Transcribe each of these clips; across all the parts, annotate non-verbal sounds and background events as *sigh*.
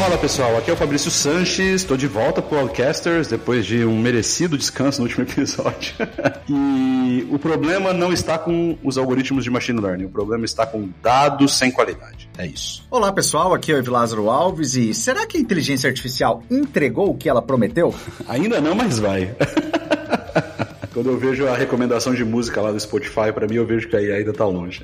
Fala pessoal, aqui é o Fabrício Sanches, estou de volta pro Podcasters depois de um merecido descanso no último *laughs* episódio. e o problema não está com os algoritmos de machine learning, o problema está com dados sem qualidade. É isso. Olá pessoal, aqui é o Evilázaro Alves e será que a inteligência artificial entregou o que ela prometeu? *laughs* Ainda não, mas vai. *laughs* Quando eu vejo a recomendação de música lá do Spotify, para mim eu vejo que aí ainda tá longe.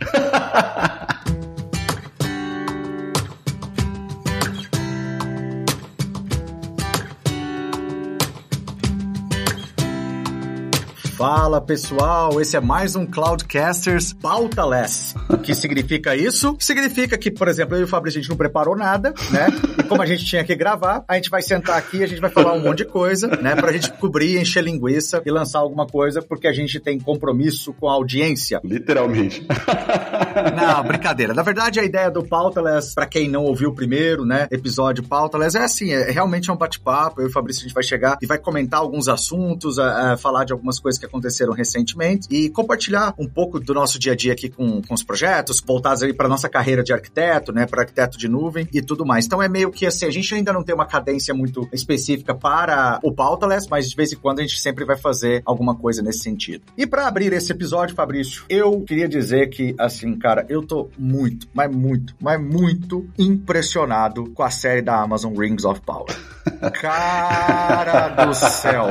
Fala pessoal, esse é mais um Cloudcasters Pautaless. O que significa isso? Significa que, por exemplo, eu e o Fabrício a gente não preparou nada, né? E como a gente tinha que gravar, a gente vai sentar aqui, a gente vai falar um monte de coisa, né? Pra gente cobrir, encher linguiça e lançar alguma coisa, porque a gente tem compromisso com a audiência. Literalmente. *laughs* Não, brincadeira. Na verdade, a ideia do Pautaless, pra quem não ouviu o primeiro, né, episódio Pautaless, é assim, é realmente é um bate-papo. Eu e o Fabrício a gente vai chegar e vai comentar alguns assuntos, a, a falar de algumas coisas que aconteceram recentemente e compartilhar um pouco do nosso dia a dia aqui com, com os projetos, voltados aí para nossa carreira de arquiteto, né, para arquiteto de nuvem e tudo mais. Então é meio que assim, a gente ainda não tem uma cadência muito específica para o Pautaless, mas de vez em quando a gente sempre vai fazer alguma coisa nesse sentido. E para abrir esse episódio, Fabrício, eu queria dizer que, assim, cara, eu tô muito, mas muito, mas muito impressionado com a série da Amazon Rings of Power. *laughs* Cara do céu.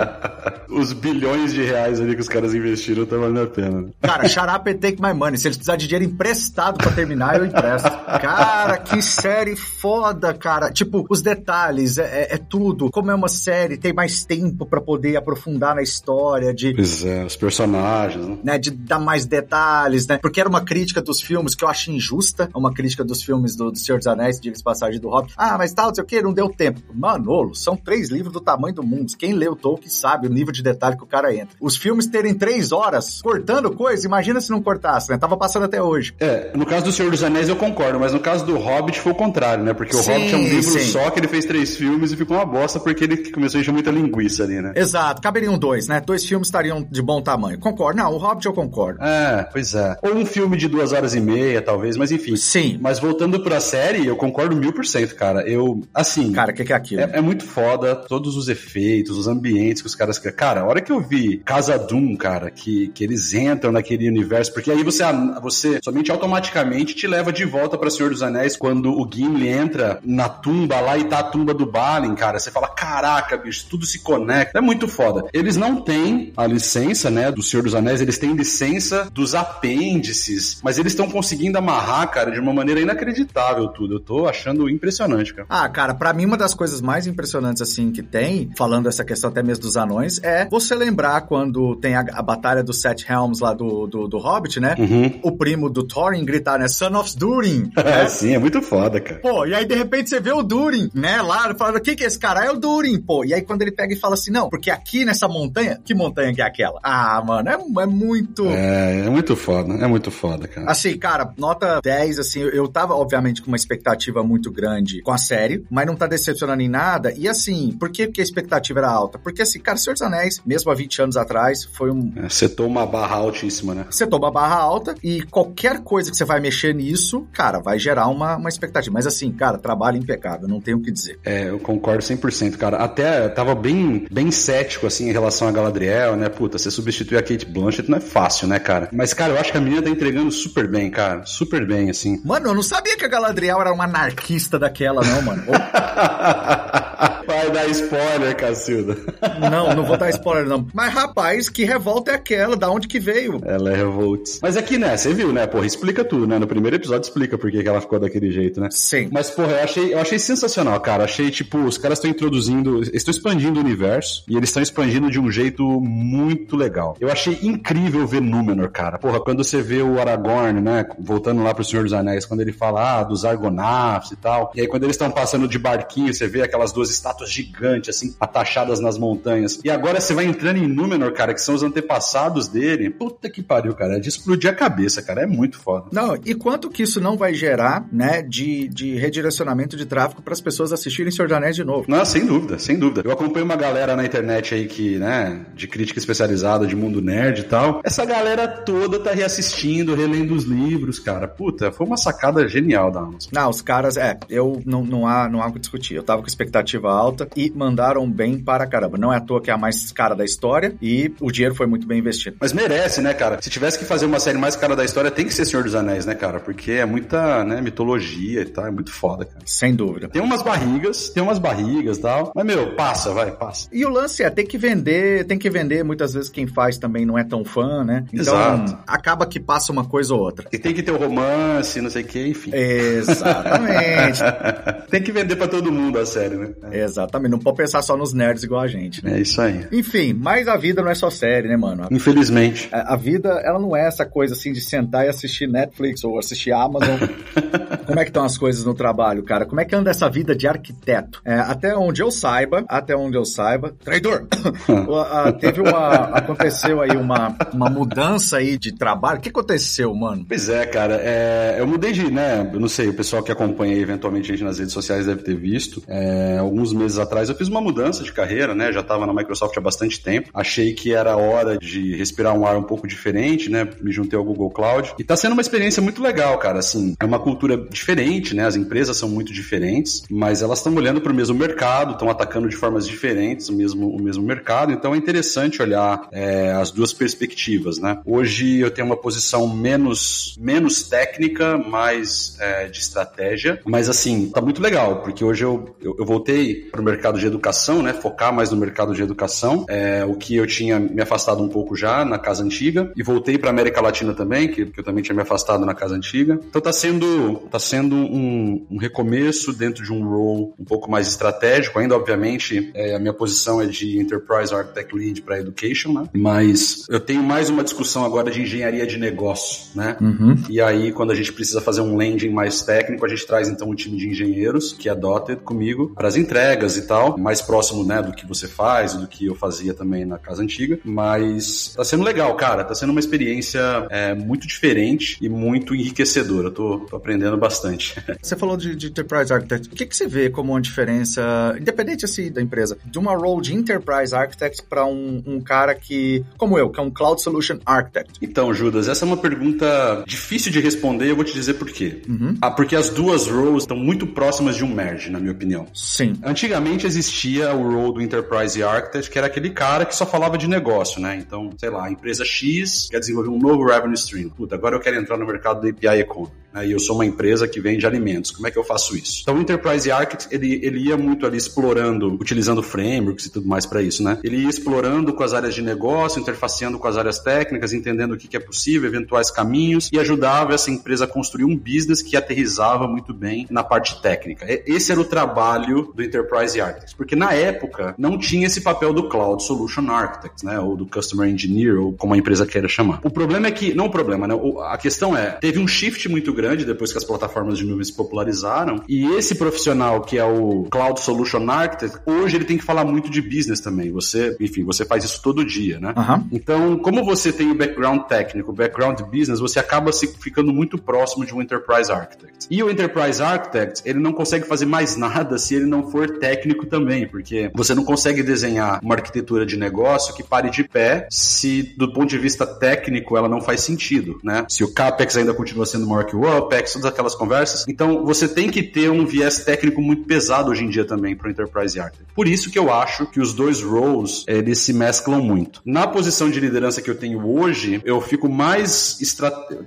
Os bilhões de reais ali que os caras investiram tá valendo a pena. Cara, up and take my money. Se eles precisarem de dinheiro emprestado pra terminar, eu empresto. Cara, que série foda, cara. Tipo, os detalhes, é, é tudo. Como é uma série, tem mais tempo pra poder aprofundar na história, de... Pois é, os personagens, né? né? De dar mais detalhes, né? Porque era uma crítica dos filmes que eu acho injusta. Uma crítica dos filmes do, do Senhor dos Anéis, diga-se passagem do Hobbit. Ah, mas tal, não sei o que, não deu tempo. Manolo, são três livros do tamanho do mundo. Quem leu Tolkien sabe o nível de detalhe que o cara entra. Os filmes terem três horas cortando coisa, imagina se não cortasse, né? Tava passando até hoje. É, no caso do Senhor dos Anéis eu concordo, mas no caso do Hobbit foi o contrário, né? Porque o Sim, Hobbit é um livro sim. só que ele fez três filmes e ficou uma bosta porque ele começou a encher muita linguiça ali, né? Exato, caberiam dois, né? Dois filmes estariam de bom tamanho. Concordo. Não, o Hobbit eu concordo. É, pois é. Ou um filme de duas horas e meia, talvez, mas enfim. Sim. Mas voltando pra série, eu concordo mil por cento, cara. Eu, assim. Cara, o que, que é aquilo? É, é muito foda, todos os efeitos, os ambientes que os caras. Cara, a hora que eu vi Casa Doom, cara, que, que eles entram naquele universo, porque aí você, você somente automaticamente te leva de volta pra Senhor dos Anéis quando o Gimli entra na tumba lá e tá a tumba do Balin, cara. Você fala, caraca, bicho, tudo se conecta. É muito foda. Eles não têm a licença, né, do Senhor dos Anéis, eles têm licença dos apêndices, mas eles estão conseguindo amarrar, cara, de uma maneira inacreditável tudo. Eu tô achando impressionante, cara. Ah, cara, pra mim uma das coisas mais impressionantes assim que tem, falando essa questão até mesmo dos anões, é você lembrar quando tem a, a batalha dos Sete Helms lá do, do, do Hobbit, né? Uhum. O primo do Thorin gritar, né? Son of Durin. *laughs* É, sim, é muito foda, cara. Pô, e aí de repente você vê o Durin, né? Lá, falando, o que que é esse cara? É o Durin, pô. E aí quando ele pega e fala assim, não, porque aqui nessa montanha, que montanha que é aquela? Ah, mano, é, é muito... É, é muito foda, é muito foda, cara. Assim, cara, nota 10, assim, eu tava, obviamente, com uma expectativa muito grande com a série, mas não tá decepcionando em nada. E assim, por que, que a expectativa era alta? Porque, assim, cara, Senhor dos Anéis, mesmo há 20 anos atrás, foi um. É, setou uma barra altíssima, né? Você toma barra alta e qualquer coisa que você vai mexer nisso, cara, vai gerar uma, uma expectativa. Mas assim, cara, trabalho impecável, não tenho o que dizer. É, eu concordo 100%, cara. Até eu tava bem, bem cético, assim, em relação a Galadriel, né? Puta, você substituir a Kate Blanchett não é fácil, né, cara? Mas, cara, eu acho que a menina tá entregando super bem, cara. Super bem, assim. Mano, eu não sabia que a Galadriel era uma anarquista daquela, não, mano. *laughs* Vai dar spoiler, Cacilda. *laughs* Não, não vou dar spoiler, não. Mas, rapaz, que revolta é aquela? Da onde que veio? Ela é revolts. Mas aqui, né, você viu, né, porra, explica tudo, né? No primeiro episódio explica por que que ela ficou daquele jeito, né? Sim. Mas, porra, eu achei, eu achei sensacional, cara. Achei, tipo, os caras estão introduzindo, estão expandindo o universo e eles estão expandindo de um jeito muito legal. Eu achei incrível ver Númenor, cara. Porra, quando você vê o Aragorn, né, voltando lá pro Senhor dos Anéis, quando ele fala ah, dos Argonauts e tal, e aí quando eles estão passando de barquinho, você vê aquelas duas estátuas gigantes, assim, atachadas nas montanhas. E agora você vai entrando em Númenor, cara, que são os antepassados dele, puta que pariu, cara, é de explodir a cabeça, cara, é muito foda. Não, e quanto que isso não vai gerar, né, de, de redirecionamento de tráfego para as pessoas assistirem Senhor dos Anéis de novo? Não, sem dúvida, sem dúvida. Eu acompanho uma galera na internet aí que, né, de crítica especializada, de mundo nerd e tal. Essa galera toda tá reassistindo, relendo os livros, cara. Puta, foi uma sacada genial da Amazon. Não, os caras, é, eu não, não há não há o que discutir. Eu tava com expectativa alta e mandaram bem para caramba. Não é à toa que é a mais cara da história e o dinheiro foi muito bem investido. Mas merece, né, cara? Se tivesse que fazer uma série mais cara da história, tem que ser Senhor dos Anéis, né, cara? Porque é muita, né, mitologia e tal, é muito foda, cara. Sem dúvida. Tem umas barrigas, tem umas barrigas e tal, mas, meu, passa, vai, passa. E o lance é, tem que vender, tem que vender, muitas vezes quem faz também não é tão fã, né? Então, Exato. acaba que passa uma coisa ou outra. E tem que ter o romance, não sei o que, enfim. Exatamente. *laughs* tem que vender pra todo mundo a série, né? Exatamente. Não pode pensar só nos nerds igual a gente, né? É isso aí. Enfim, mas a vida não é só série, né, mano? Infelizmente. A, a vida, ela não é essa coisa assim de sentar e assistir Netflix ou assistir Amazon. *laughs* Como é que estão as coisas no trabalho, cara? Como é que anda essa vida de arquiteto? É, até onde eu saiba, até onde eu saiba, traidor! *laughs* Teve uma. Aconteceu aí uma, uma mudança aí de trabalho. O que aconteceu, mano? Pois é, cara. é, eu mudei de, né? Eu não sei, o pessoal que acompanha aí, eventualmente a gente nas redes sociais deve ter visto. É, alguns meses atrás eu fiz uma mudança de carreira, né? Já estava na Microsoft há bastante tempo. Achei que era hora de respirar um ar um pouco diferente, né? Me juntei ao Google Cloud. E tá sendo uma experiência muito legal, cara. Assim, é uma cultura diferente, né? As empresas são muito diferentes, mas elas estão olhando para o mesmo mercado, estão atacando de formas diferentes o mesmo, o mesmo mercado. Então é interessante olhar é, as duas perspectivas, né? Hoje eu tenho uma posição menos, menos técnica, mais é, de estratégia, mas assim, tá muito legal, porque hoje eu, eu, eu voltei para o mercado de educação, né? Focar mais no mercado de educação, é, o que eu tinha me afastado um pouco já na casa antiga, e voltei para América Latina também, que, que eu também tinha me afastado na casa antiga. Então tá sendo, tá sendo um, um recomeço dentro de um role um pouco mais estratégico, ainda obviamente é, a minha posição é de Enterprise Architect Lead para Education, né? Mas eu tenho mais uma discussão agora de engenharia de negócio, né? Uhum. E aí, quando a gente precisa fazer um landing mais técnico, a gente traz então um time de engenheiros, que é Dotted comigo, para as entregas e tal, mais próximo, né, do que você faz, do que eu fazia também na casa antiga. Mas tá sendo legal, cara. Tá sendo uma experiência é, muito diferente e muito enriquecedora. Eu tô, tô aprendendo bastante. *laughs* Você falou de, de Enterprise Architect. O que, que você vê como uma diferença, independente assim da empresa, de uma role de Enterprise Architect para um, um cara que, como eu, que é um Cloud Solution Architect? Então, Judas, essa é uma pergunta difícil de responder. Eu vou te dizer por quê. Uhum. Ah, porque as duas roles estão muito próximas de um merge, na minha opinião. Sim. Antigamente existia o role do Enterprise Architect, que era aquele cara que só falava de negócio, né? Então, sei lá, a empresa X quer desenvolver um novo revenue stream. Puta, agora eu quero entrar no mercado do API Economy. Né? E eu sou uma empresa que vende alimentos. Como é que eu faço isso? Então, o Enterprise Architect, ele, ele ia muito ali explorando, utilizando frameworks e tudo mais para isso, né? Ele ia explorando com as áreas de negócio, interfaceando com as áreas técnicas, entendendo o que, que é possível, eventuais caminhos, e ajudava essa empresa a construir um business que aterrizava muito bem na parte técnica. Esse era o trabalho do Enterprise Architect, porque na época não tinha esse papel do Cloud Solution Architect, né? Ou do Customer Engineer, ou como a empresa queira chamar. O problema é que, não o problema, né? A questão é, teve um shift muito grande depois que as plataformas de nuvem se popularizaram, e esse profissional que é o Cloud Solution Architect, hoje ele tem que falar muito de business também. Você, enfim, você faz isso todo dia, né? Aham. Então, como você tem o background técnico, o background business, você acaba se ficando muito próximo de um Enterprise Architect. E o Enterprise Architect, ele não consegue fazer mais *laughs* nada se ele não for técnico também, porque você não consegue desenhar uma arquitetura de negócio que pare de pé se, do ponto de vista técnico, ela não faz sentido, né? Se o CAPEX ainda continua sendo maior que o OPEX, todas aquelas conversas. Então, você tem que ter um viés técnico muito pesado hoje em dia também para o Enterprise Architect. Por isso que eu acho que os dois roles, eles se mesclam muito. Na posição de liderança que eu tenho hoje, eu fico mais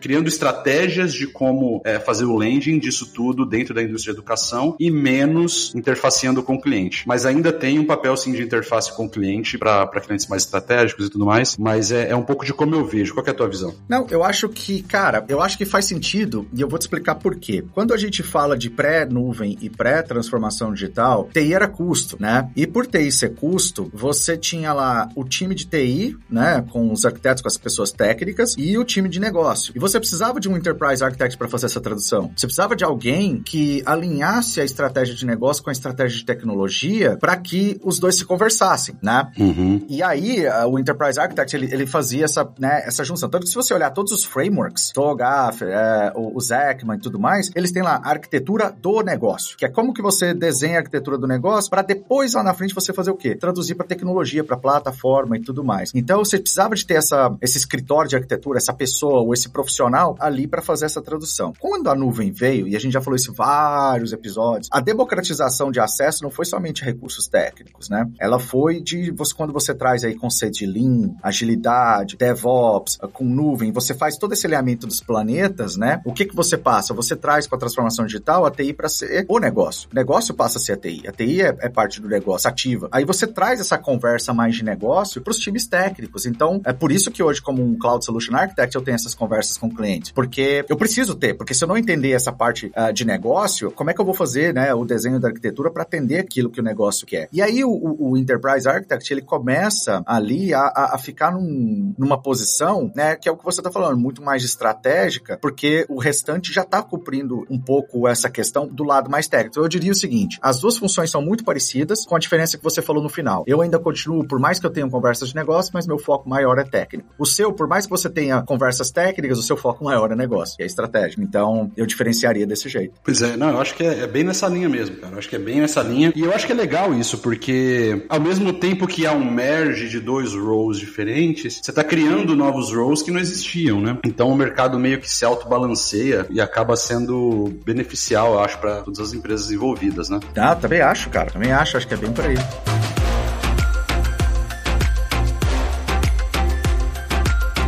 criando estratégias de como é, fazer o landing disso tudo dentro da indústria de educação e menos interfaceando com o cliente. Mas ainda tem um papel sim de interface com o cliente para clientes mais estratégicos e tudo mais, mas é, é um pouco de como eu vejo. Qual é a tua visão? Não, eu acho que, cara, eu acho que faz sentido e eu vou te explicar por quê. Quando a gente fala de pré-nuvem e pré-transformação digital, TI era custo, né? E por TI ser custo, você tinha lá o time de TI, né, com os arquitetos, com as pessoas técnicas e o time de negócio. E você precisava de um enterprise architect para fazer essa tradução. Você precisava de alguém que alinhasse a estratégia de negócio com a estratégia de tecnologia para que os dois se conversassem, né? Uhum. E aí, o Enterprise Architect, ele, ele fazia essa, né, essa junção. Tanto que se você olhar todos os frameworks, TOGAF, é, o, o Zekman e tudo mais, eles têm lá a arquitetura do negócio, que é como que você desenha a arquitetura do negócio para depois lá na frente você fazer o quê? Traduzir para tecnologia, para plataforma e tudo mais. Então você precisava de ter essa, esse escritório de arquitetura, essa pessoa ou esse profissional ali para fazer essa tradução. Quando a nuvem veio, e a gente já falou isso em vários episódios, a democratização de acesso não foi somente recursos técnicos, né? Ela foi de você quando você traz aí conceitos de Lean, agilidade, DevOps, com nuvem, você faz todo esse alinhamento dos planetas, né? O que que você passa? Você traz com a transformação digital a TI para ser o negócio. O negócio passa a ser a TI. A TI é, é parte do negócio, ativa. Aí você traz essa conversa mais de negócio para os times técnicos. Então, é por isso que hoje, como um Cloud Solution Architect, eu tenho essas conversas com clientes. Porque eu preciso ter, porque se eu não entender essa parte uh, de negócio, como é que eu vou fazer né, o desenho da arquitetura para atender aquilo que o negócio quer? E aí o, o, Enterprise Architect, ele começa ali a, a, a ficar num, numa posição, né, que é o que você está falando, muito mais estratégica, porque o restante já está cumprindo um pouco essa questão do lado mais técnico. Então, eu diria o seguinte, as duas funções são muito parecidas, com a diferença que você falou no final. Eu ainda continuo, por mais que eu tenha conversas de negócio, mas meu foco maior é técnico. O seu, por mais que você tenha conversas técnicas, o seu foco maior é negócio, é estratégico. Então, eu diferenciaria desse jeito. Pois é, não, eu acho que é, é bem nessa linha mesmo, cara. Eu acho que é bem nessa linha. E eu acho que é legal isso, porque ao mesmo tempo que há um merge de dois roles diferentes, você está criando novos roles que não existiam, né? Então o mercado meio que se autobalanceia e acaba sendo beneficial, eu acho, para todas as empresas envolvidas, né? Ah, também acho, cara. Também acho, acho que é bem por aí.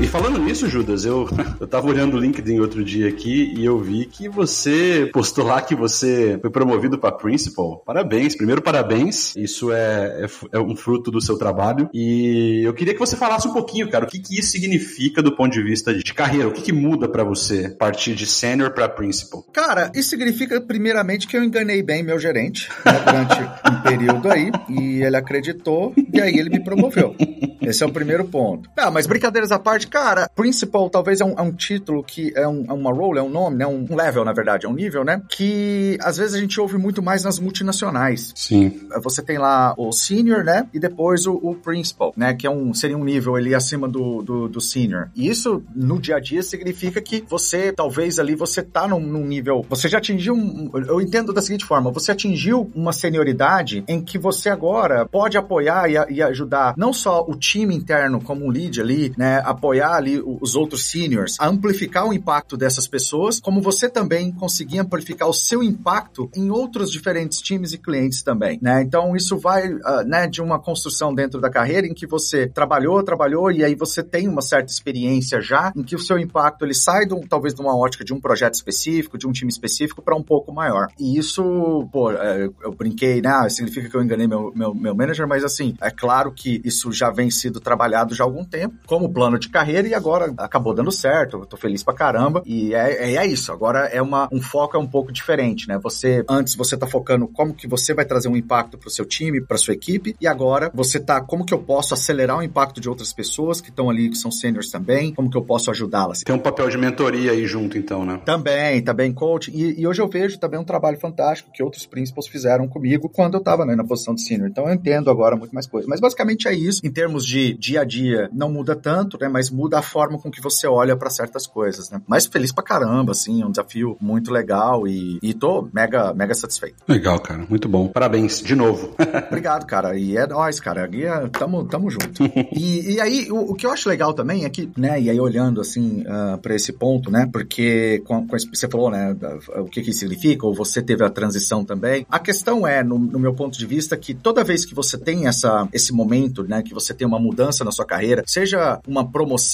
E falando nisso, Judas, eu, *laughs* eu tava olhando o LinkedIn outro dia aqui e eu vi que você postou lá que você foi promovido para Principal. Parabéns, primeiro parabéns. Isso é, é, é, um fruto do seu trabalho. E eu queria que você falasse um pouquinho, cara, o que, que isso significa do ponto de vista de carreira? O que, que muda para você partir de senior para Principal? Cara, isso significa, primeiramente, que eu enganei bem meu gerente né, durante um período aí e ele acreditou e aí ele me promoveu. Esse é o primeiro ponto. Ah, mas brincadeiras à parte, cara, Principal talvez é um, é um título que é, um, é, uma role, é um nome, né? Um level, na verdade, é um nível, né? Que às vezes a gente ouve muito mais nas multinacionais. Sim. Você tem lá o senior, né? E depois o, o principal, né? Que é um, seria um nível ali acima do, do, do, senior. E isso, no dia a dia, significa que você, talvez ali, você tá num, num nível. Você já atingiu. Um, eu entendo da seguinte forma: você atingiu uma senioridade em que você agora pode apoiar e, e ajudar não só o time interno como um lead ali, né? Apoiar apoiar ali os outros seniors a amplificar o impacto dessas pessoas, como você também conseguir amplificar o seu impacto em outros diferentes times e clientes também, né? Então isso vai, uh, né, de uma construção dentro da carreira em que você trabalhou, trabalhou e aí você tem uma certa experiência já, em que o seu impacto ele sai do, talvez de uma ótica de um projeto específico, de um time específico para um pouco maior. E isso, pô, é, eu brinquei, né? Ah, significa que eu enganei meu, meu, meu manager, mas assim, é claro que isso já vem sido trabalhado já há algum tempo, como plano de carreira carreira e agora acabou dando certo. Eu tô feliz pra caramba. E é, é, é isso. Agora é uma, um foco é um pouco diferente, né? Você, antes você tá focando como que você vai trazer um impacto pro seu time, pra sua equipe, e agora você tá, como que eu posso acelerar o impacto de outras pessoas que estão ali, que são seniors também, como que eu posso ajudá-las. Tem um papel de mentoria aí junto, então, né? Também, também coach. E, e, hoje eu vejo também um trabalho fantástico que outros principals fizeram comigo quando eu tava né, na posição de senior. Então eu entendo agora muito mais coisas. Mas basicamente é isso. Em termos de dia a dia, não muda tanto, né? Mas muda a forma com que você olha para certas coisas, né? Mas feliz pra caramba, assim, é um desafio muito legal e, e tô mega, mega satisfeito. Legal, cara, muito bom. Parabéns, de novo. *laughs* Obrigado, cara. E é nóis, cara. Guia, tamo, tamo junto. e, e aí, o, o, que eu acho legal também é que, né, e aí olhando, assim, uh, pra esse ponto, né, porque com, com você falou, né, o que que significa, ou você teve a transição também. A questão é, no, no meu ponto de vista, que toda vez que você tem essa, esse momento, né, que você tem uma mudança na sua carreira, seja uma promoção,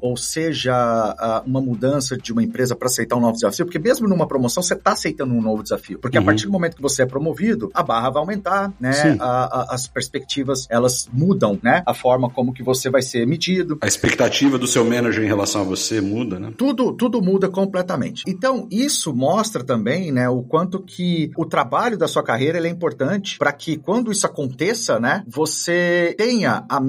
ou seja uma mudança de uma empresa para aceitar um novo desafio, porque mesmo numa promoção você está aceitando um novo desafio, porque uhum. a partir do momento que você é promovido, a barra vai aumentar, né? A, a, as perspectivas elas mudam, né? A forma como que você vai ser medido. A expectativa do seu manager em relação a você muda, né? Tudo, tudo muda completamente. Então isso mostra também, né, o quanto que o trabalho da sua carreira é importante para que quando isso aconteça, né, você tenha, a,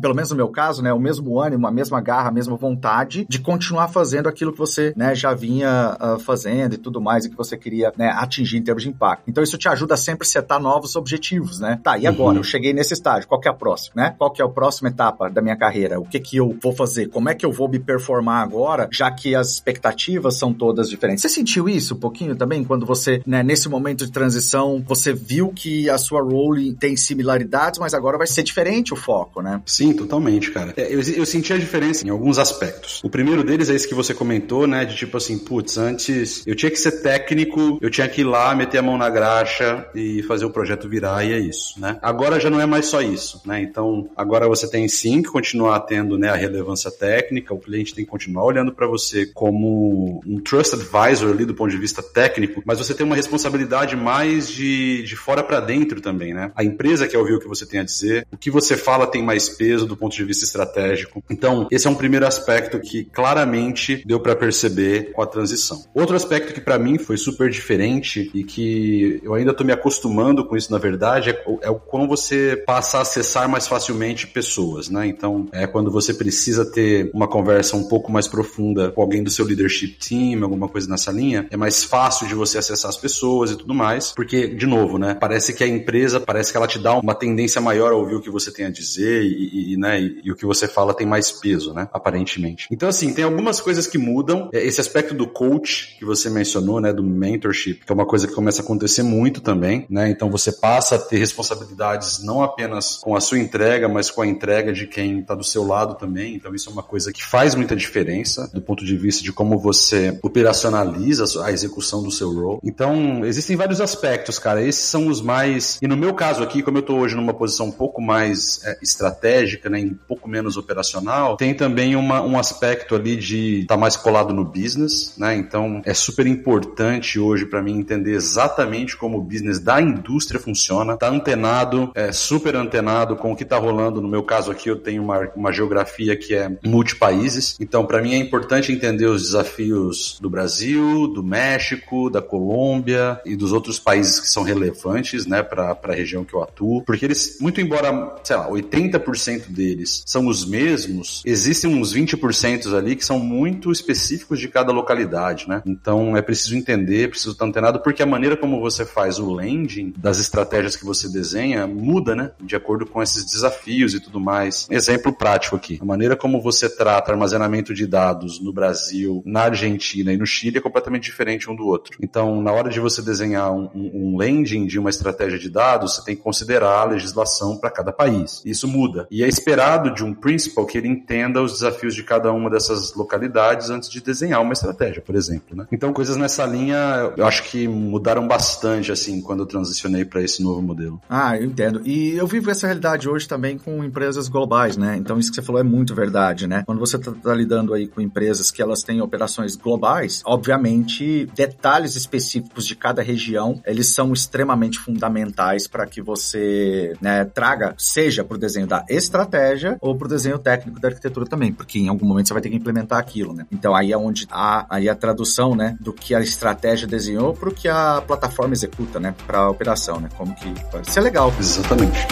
pelo menos no meu caso, né, o mesmo ânimo, a mesma mesma garra, a mesma vontade de continuar fazendo aquilo que você né, já vinha uh, fazendo e tudo mais e que você queria né, atingir em termos de impacto. Então isso te ajuda sempre a setar novos objetivos, né? Tá, e agora? Uhum. Eu cheguei nesse estágio, qual que é a próxima, né? Qual que é a próxima etapa da minha carreira? O que que eu vou fazer? Como é que eu vou me performar agora, já que as expectativas são todas diferentes? Você sentiu isso um pouquinho também quando você, né, nesse momento de transição, você viu que a sua role tem similaridades, mas agora vai ser diferente o foco, né? Sim, totalmente, cara. É, eu, eu senti a diferença em alguns aspectos. O primeiro deles é esse que você comentou, né, de tipo assim, putz, antes eu tinha que ser técnico, eu tinha que ir lá, meter a mão na graxa e fazer o projeto virar e é isso, né? Agora já não é mais só isso, né? Então, agora você tem sim que continuar tendo, né, a relevância técnica, o cliente tem que continuar olhando para você como um trust advisor ali do ponto de vista técnico, mas você tem uma responsabilidade mais de, de fora para dentro também, né? A empresa quer ouvir o que você tem a dizer, o que você fala tem mais peso do ponto de vista estratégico. Então, esse é um primeiro aspecto que claramente deu para perceber com a transição. Outro aspecto que para mim foi super diferente e que eu ainda tô me acostumando com isso na verdade é, é quando você passa a acessar mais facilmente pessoas, né? Então, é quando você precisa ter uma conversa um pouco mais profunda com alguém do seu leadership team, alguma coisa nessa linha, é mais fácil de você acessar as pessoas e tudo mais, porque de novo, né? Parece que a empresa, parece que ela te dá uma tendência maior a ouvir o que você tem a dizer e, e né, e, e, o que você fala tem mais peso, né? Aparentemente. Então, assim, tem algumas coisas que mudam. É, esse aspecto do coach que você mencionou, né? Do mentorship, que é uma coisa que começa a acontecer muito também, né? Então, você passa a ter responsabilidades não apenas com a sua entrega, mas com a entrega de quem está do seu lado também. Então, isso é uma coisa que faz muita diferença do ponto de vista de como você operacionaliza a execução do seu role. Então, existem vários aspectos, cara. Esses são os mais. E no meu caso aqui, como eu estou hoje numa posição um pouco mais é, estratégica, né, um pouco menos operacional, tem também uma, um aspecto ali de estar tá mais colado no business, né? Então, é super importante hoje para mim entender exatamente como o business da indústria funciona, tá antenado, é super antenado com o que tá rolando. No meu caso aqui, eu tenho uma, uma geografia que é multipaíses, então para mim é importante entender os desafios do Brasil, do México, da Colômbia e dos outros países que são relevantes, né, para a região que eu atuo, porque eles, muito embora, sei lá, 80% deles são os mesmos, existem uns 20% ali que são muito específicos de cada localidade, né? Então é preciso entender, preciso estar antenado, porque a maneira como você faz o landing das estratégias que você desenha muda, né? De acordo com esses desafios e tudo mais. Exemplo prático aqui. A maneira como você trata armazenamento de dados no Brasil, na Argentina e no Chile é completamente diferente um do outro. Então, na hora de você desenhar um, um landing de uma estratégia de dados, você tem que considerar a legislação para cada país. Isso muda. E é esperado de um principal que ele entenda os desafios de cada uma dessas localidades antes de desenhar uma estratégia, por exemplo. Né? Então, coisas nessa linha, eu acho que mudaram bastante, assim, quando eu transicionei para esse novo modelo. Ah, eu entendo. E eu vivo essa realidade hoje também com empresas globais, né? Então, isso que você falou é muito verdade, né? Quando você está tá lidando aí com empresas que elas têm operações globais, obviamente, detalhes específicos de cada região, eles são extremamente fundamentais para que você né, traga, seja para o desenho da estratégia ou para o desenho técnico da arquitetura também, porque em algum momento você vai ter que implementar aquilo, né? Então aí é onde há aí a tradução, né, do que a estratégia desenhou para o que a plataforma executa, né, para a operação, né? Como que pode ser legal. Exatamente.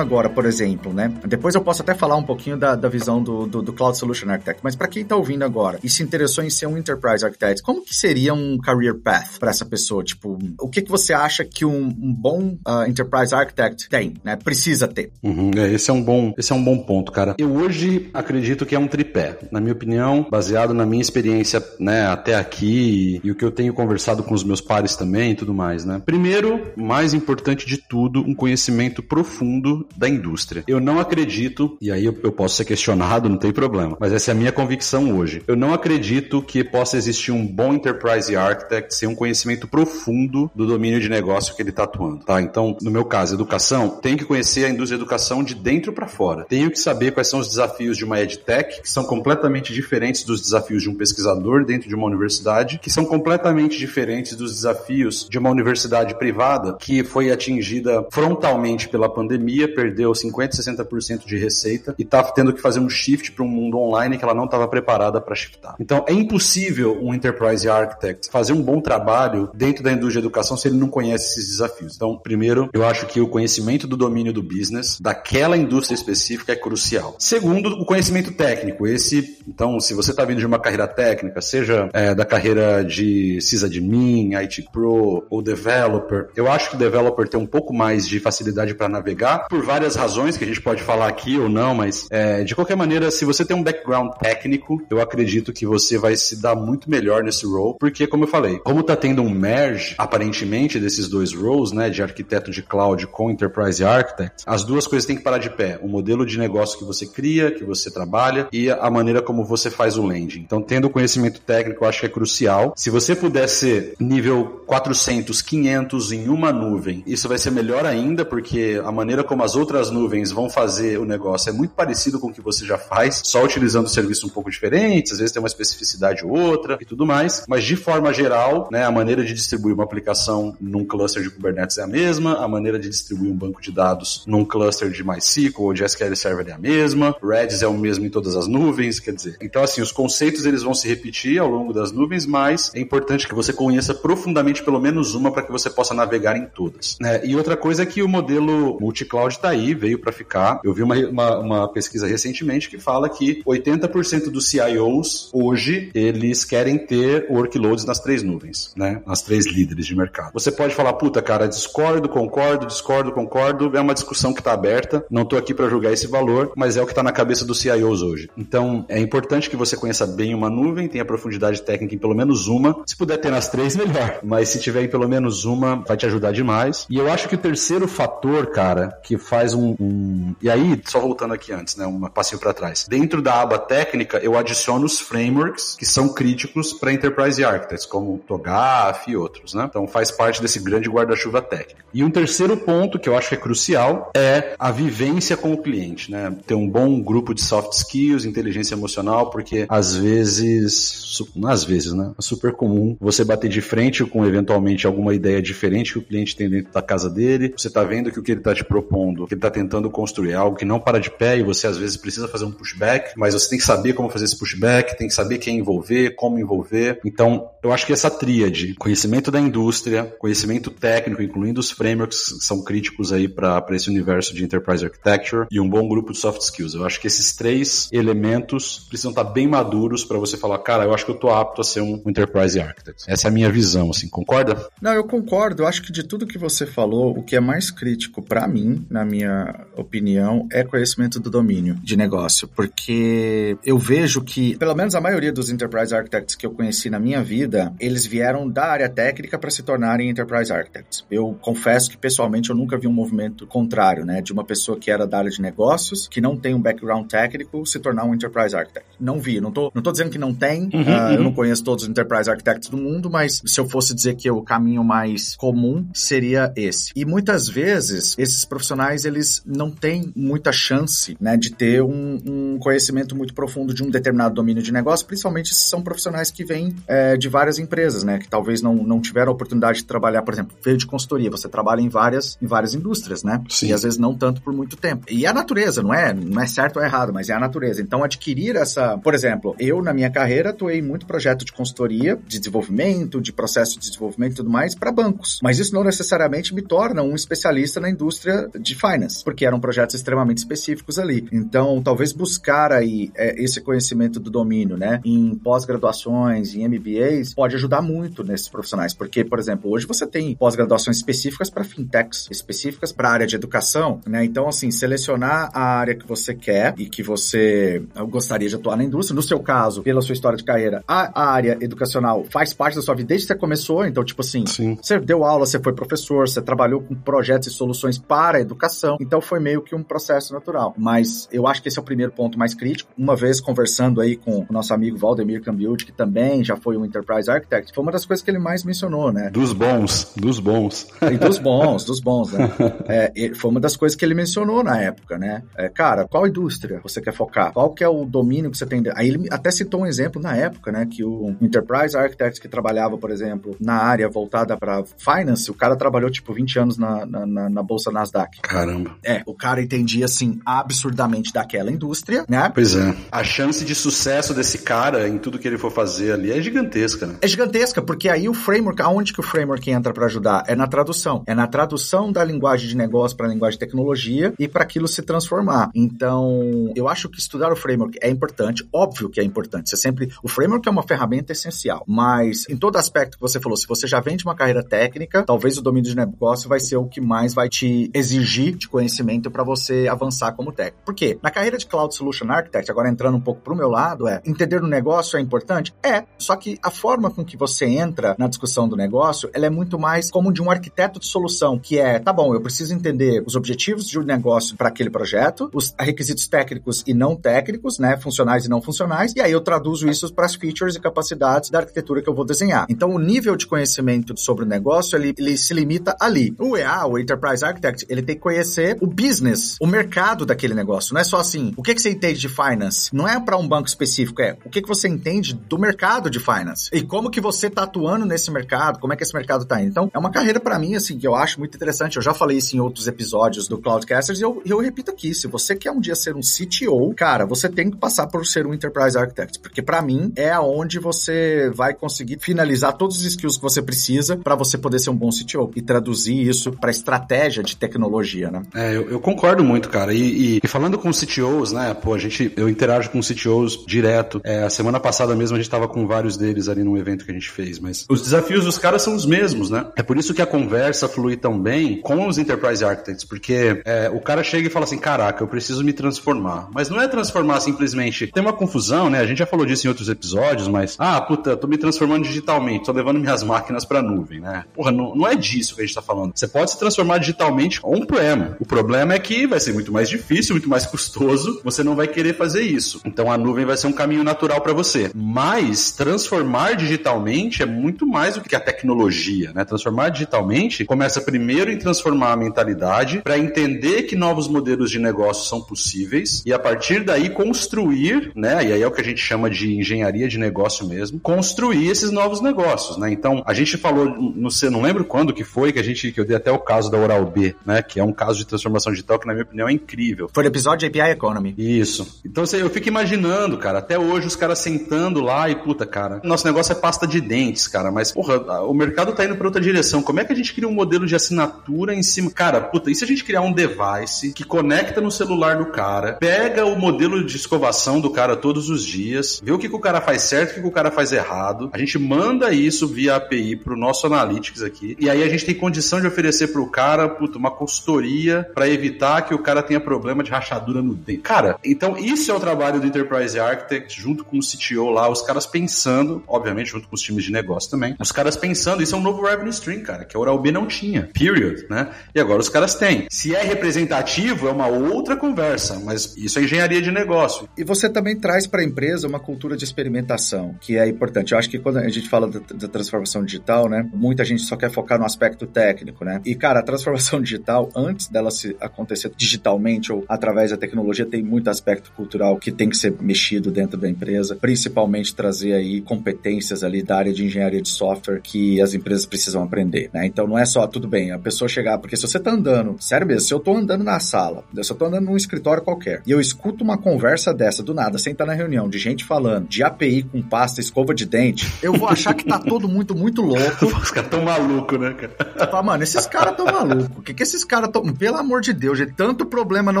Agora, por exemplo, né? Depois eu posso até falar um pouquinho da, da visão do, do, do, Cloud Solution Architect, mas para quem está ouvindo agora e se interessou em ser um Enterprise Architect, como que seria um career path para essa pessoa? Tipo, o que, que você acha que um, um bom uh, Enterprise Architect tem, né? Precisa ter? Uhum, é, esse é um bom, esse é um bom ponto, cara. Eu hoje acredito que é um tripé, na minha opinião, baseado na minha experiência, né, até aqui e, e o que eu tenho conversado com os meus pares também e tudo mais, né? Primeiro, mais importante de tudo, um conhecimento profundo profundo da indústria. Eu não acredito, e aí eu, eu posso ser questionado, não tem problema, mas essa é a minha convicção hoje. Eu não acredito que possa existir um bom enterprise architect sem um conhecimento profundo do domínio de negócio que ele está atuando, tá? Então, no meu caso, educação, tenho que conhecer a indústria de educação de dentro para fora. Tenho que saber quais são os desafios de uma edtech, que são completamente diferentes dos desafios de um pesquisador dentro de uma universidade, que são completamente diferentes dos desafios de uma universidade privada que foi atingida frontalmente pela pandemia, perdeu 50, 60% de receita e está tendo que fazer um shift para um mundo online que ela não estava preparada para shiftar. Então é impossível um enterprise architect fazer um bom trabalho dentro da indústria de educação se ele não conhece esses desafios. Então, primeiro, eu acho que o conhecimento do domínio do business daquela indústria específica é crucial. Segundo, o conhecimento técnico. Esse, então, se você está vindo de uma carreira técnica, seja é, da carreira de sysadmin, IT Pro ou developer, eu acho que o developer tem um pouco mais de facilidade para navegar por várias razões que a gente pode falar aqui ou não, mas é, de qualquer maneira, se você tem um background técnico, eu acredito que você vai se dar muito melhor nesse role, porque, como eu falei, como tá tendo um merge, aparentemente, desses dois roles, né, de arquiteto de cloud com enterprise architect, as duas coisas têm que parar de pé. O modelo de negócio que você cria, que você trabalha e a maneira como você faz o landing. Então, tendo conhecimento técnico, eu acho que é crucial. Se você puder ser nível 400, 500 em uma nuvem, isso vai ser melhor ainda, porque a maneira como as outras nuvens vão fazer o negócio é muito parecido com o que você já faz, só utilizando serviços um pouco diferentes, às vezes tem uma especificidade ou outra e tudo mais, mas de forma geral, né, a maneira de distribuir uma aplicação num cluster de Kubernetes é a mesma, a maneira de distribuir um banco de dados num cluster de MySQL ou de SQL Server é a mesma, Redis é o mesmo em todas as nuvens, quer dizer. Então, assim, os conceitos eles vão se repetir ao longo das nuvens, mas é importante que você conheça profundamente pelo menos uma para que você possa navegar em todas. Né? E outra coisa é que o modelo multi-cloud está aí, veio para ficar. Eu vi uma, uma, uma, pesquisa recentemente que fala que 80% dos CIOs hoje eles querem ter workloads nas três nuvens, né? Nas três líderes de mercado. Você pode falar, puta, cara, discordo, concordo, discordo, concordo. É uma discussão que está aberta. Não estou aqui para julgar esse valor, mas é o que está na cabeça dos CIOs hoje. Então, é importante que você conheça bem uma nuvem, tenha profundidade técnica em pelo menos uma. Se puder ter nas três, melhor. Mas se tiver em pelo menos uma, vai te ajudar demais. E eu acho que o terceiro fator, cara, que faz um, um... e aí, só voltando aqui antes, né, um passinho para trás. Dentro da aba técnica, eu adiciono os frameworks que são críticos para enterprise architects, como TOGAF e outros, né? Então faz parte desse grande guarda-chuva técnico. E um terceiro ponto que eu acho que é crucial é a vivência com o cliente, né? Ter um bom grupo de soft skills, inteligência emocional, porque às vezes, às vezes, né? É super comum você bater de frente com eventualmente alguma ideia diferente que o cliente tem dentro da casa dele. Você tá vendo que o que ele tá te propondo, que ele tá tentando construir algo que não para de pé e você às vezes precisa fazer um pushback, mas você tem que saber como fazer esse pushback, tem que saber quem envolver, como envolver. Então, eu acho que essa tríade, conhecimento da indústria, conhecimento técnico, incluindo os frameworks que são críticos aí para esse universo de enterprise architecture e um bom grupo de soft skills. Eu acho que esses três elementos precisam estar bem maduros para você falar, cara, eu acho que eu tô apto a ser um enterprise architect. Essa é a minha visão, assim, concorda? Não, eu concordo. Eu acho que de tudo que você falou, o que é mais crítico para mim, na minha opinião, é conhecimento do domínio de negócio, porque eu vejo que, pelo menos a maioria dos enterprise architects que eu conheci na minha vida, eles vieram da área técnica para se tornarem enterprise architects. Eu confesso que pessoalmente eu nunca vi um movimento contrário, né, de uma pessoa que era da área de negócios, que não tem um background técnico, se tornar um enterprise architect. Não vi, não tô, não tô dizendo que não tem, uhum, uh, uhum. eu não conheço todos os enterprise architects do mundo, mas se eu fosse dizer que o caminho mais comum seria esse. E muitas vezes esses profissionais eles não têm muita chance, né, de ter um, um conhecimento muito profundo de um determinado domínio de negócio, principalmente se são profissionais que vêm é, de várias empresas, né, que talvez não, não tiveram a oportunidade de trabalhar, por exemplo, veio de consultoria, você trabalha em várias, em várias indústrias, né? Sim. E às vezes não tanto por muito tempo. E a natureza, não é, não é certo ou errado, mas é a natureza. Então adquirir essa, por exemplo, eu na minha carreira atuei em muito projeto de consultoria, de desenvolvimento, de processo de desenvolvimento e tudo mais para bancos. Mas isso não necessariamente me torna um especialista na indústria de finance, porque eram projetos extremamente específicos ali. Então, talvez buscar aí é, esse conhecimento do domínio, né, em pós-graduações, em MBAs, pode ajudar muito nesses profissionais, porque, por exemplo, hoje você tem pós-graduações específicas para fintechs, específicas para a área de educação, né? Então, assim, selecionar a área que você quer e que você gostaria de atuar na indústria. No seu caso, pela sua história de carreira, a, a área educacional faz parte da sua vida desde que você começou. Então, tipo assim, Sim. você deu aula, você foi professor, você trabalhou com projetos e soluções para a educação. Então, foi meio que um processo natural. Mas eu acho que esse é o primeiro ponto mais crítico. Uma vez conversando aí com o nosso amigo Valdemir Cambiut, que também já foi um Enterprise Architect, foi uma das coisas que ele mais mencionou, né? Dos bons, dos bons. E dos bons, dos bons, né? *laughs* É, foi uma das coisas que ele mencionou na época, né? É, cara, qual indústria você quer focar? Qual que é o domínio que você tem? Aí ele até citou um exemplo na época, né? Que o Enterprise Architect que trabalhava, por exemplo, na área voltada para finance, o cara trabalhou tipo 20 anos na, na, na Bolsa Nasdaq. Caramba. É, o cara entendia, assim, absurdamente daquela indústria, né? Pois é. A chance de sucesso desse cara em tudo que ele for fazer ali é gigantesca, né? É gigantesca, porque aí o framework, aonde que o framework entra para ajudar? É na tradução. É na tradução da linguagem de negócio para a linguagem de tecnologia e para aquilo se transformar. Então, eu acho que estudar o framework é importante, óbvio que é importante. Você sempre, o framework é uma ferramenta essencial, mas em todo aspecto que você falou, se você já vem de uma carreira técnica, talvez o domínio de negócio vai ser o que mais vai te exigir de conhecimento para você avançar como técnico. Por quê? Na carreira de Cloud Solution Architect, agora entrando um pouco pro meu lado, é entender o negócio é importante? É, só que a forma com que você entra na discussão do negócio, ela é muito mais como de um arquiteto de solução, que é, tá bom, eu preciso entender os objetivos de um negócio para aquele projeto, os requisitos técnicos e não técnicos, né, funcionais e não funcionais, e aí eu traduzo isso para as features e capacidades da arquitetura que eu vou desenhar. Então, o nível de conhecimento sobre o negócio, ele, ele se limita ali. O EA, o Enterprise Architect, ele tem que conhecer o business, o mercado daquele negócio. Não é só assim, o que, que você entende de finance? Não é para um banco específico, é o que, que você entende do mercado de finance e como que você está atuando nesse mercado, como é que esse mercado está indo. Então, é uma carreira para mim, assim, que eu acho muito interessante. Eu já falei isso em outros episódios do Cloudcasters e eu, eu repito aqui, se você quer um dia ser um CTO, cara, você tem que passar por ser um Enterprise Architect, porque para mim é aonde você vai conseguir finalizar todos os skills que você precisa para você poder ser um bom CTO e traduzir isso para estratégia de tecnologia, né? É, eu, eu concordo muito, cara. E, e, e, falando com CTOs, né, pô, a gente, eu interajo com CTOs direto. É, a semana passada mesmo a gente tava com vários deles ali num evento que a gente fez, mas os desafios dos caras são os mesmos, né? É por isso que a conversa flui tão bem com os Enterprise Architects, porque é, o cara chega e fala assim, caraca, eu preciso me transformar. Mas não é transformar simplesmente. Tem uma confusão, né? A gente já falou disso em outros episódios, mas, ah, puta, tô me transformando digitalmente, tô levando minhas máquinas pra nuvem, né? Porra, não, não é disso que a gente tá falando. Você pode se transformar digitalmente on-prem. O problema é que vai ser muito mais difícil, muito mais custoso, você não vai querer fazer isso. Então a nuvem vai ser um caminho natural para você. Mas transformar digitalmente é muito mais do que a tecnologia, né? Transformar digitalmente começa primeiro em transformar a mentalidade para entender que novos modelos de negócio são possíveis e a partir daí construir, né? E aí é o que a gente chama de engenharia de negócio mesmo, construir esses novos negócios, né? Então, a gente falou, não sei, não lembro quando que foi que a gente que eu dei até o caso da Oral B, né, que é um caso de transformação digital que na minha opinião é incrível. Foi o episódio de API Economy. Isso. Então, assim, eu fico imaginando, cara, até hoje os caras sentando lá e puta, cara, nosso negócio é pasta de dentes, cara, mas porra, o mercado tá indo para outra direção. Como é que a gente cria um modelo de assinatura em cima? Cara, puta, e se a gente criar um device que conecta no celular do cara, pega o modelo de escovação do cara todos os dias, vê o que, que o cara faz certo, o que, que o cara faz errado, a gente manda isso via API pro nosso Analytics aqui, e aí a gente tem condição de oferecer pro cara, puta, uma consultoria para evitar que o cara tenha problema de rachadura no dente. Cara, então isso é o trabalho do Enterprise Architect junto com o CTO lá, os caras pensando, obviamente junto com os times de negócio também, os caras pensando, isso é um novo revenue stream, cara, que a Oral B não tinha, period, né? E agora os caras têm. Se é representativo, é uma outra conversa, mas isso é engenharia de negócio. E você também traz para a empresa uma cultura de experimentação, que é importante. Eu acho que quando a gente fala da transformação digital, né, muita gente só quer focar no aspecto técnico, né? E cara, a transformação *laughs* digital, antes dela se acontecer digitalmente ou através da tecnologia, tem muito aspecto cultural que tem que ser mexido dentro da empresa, principalmente trazer aí competências ali da área de engenharia de software que as empresas precisam aprender, né? Então não é só tudo bem, a pessoa chegar, porque se você tá andando, sério mesmo, se eu tô andando na sala, se eu tô andando num escritório qualquer, e eu escuto uma conversa dessa do nada, sem estar na reunião, de gente falando de API com pasta, escova de dente, eu vou achar que tá todo muito, muito louco. *laughs* Os caras tão malucos, né, cara? Mano, esses caras tão malucos. O que, que esses caras tão. Pelo amor de Deus, gente, tanto problema na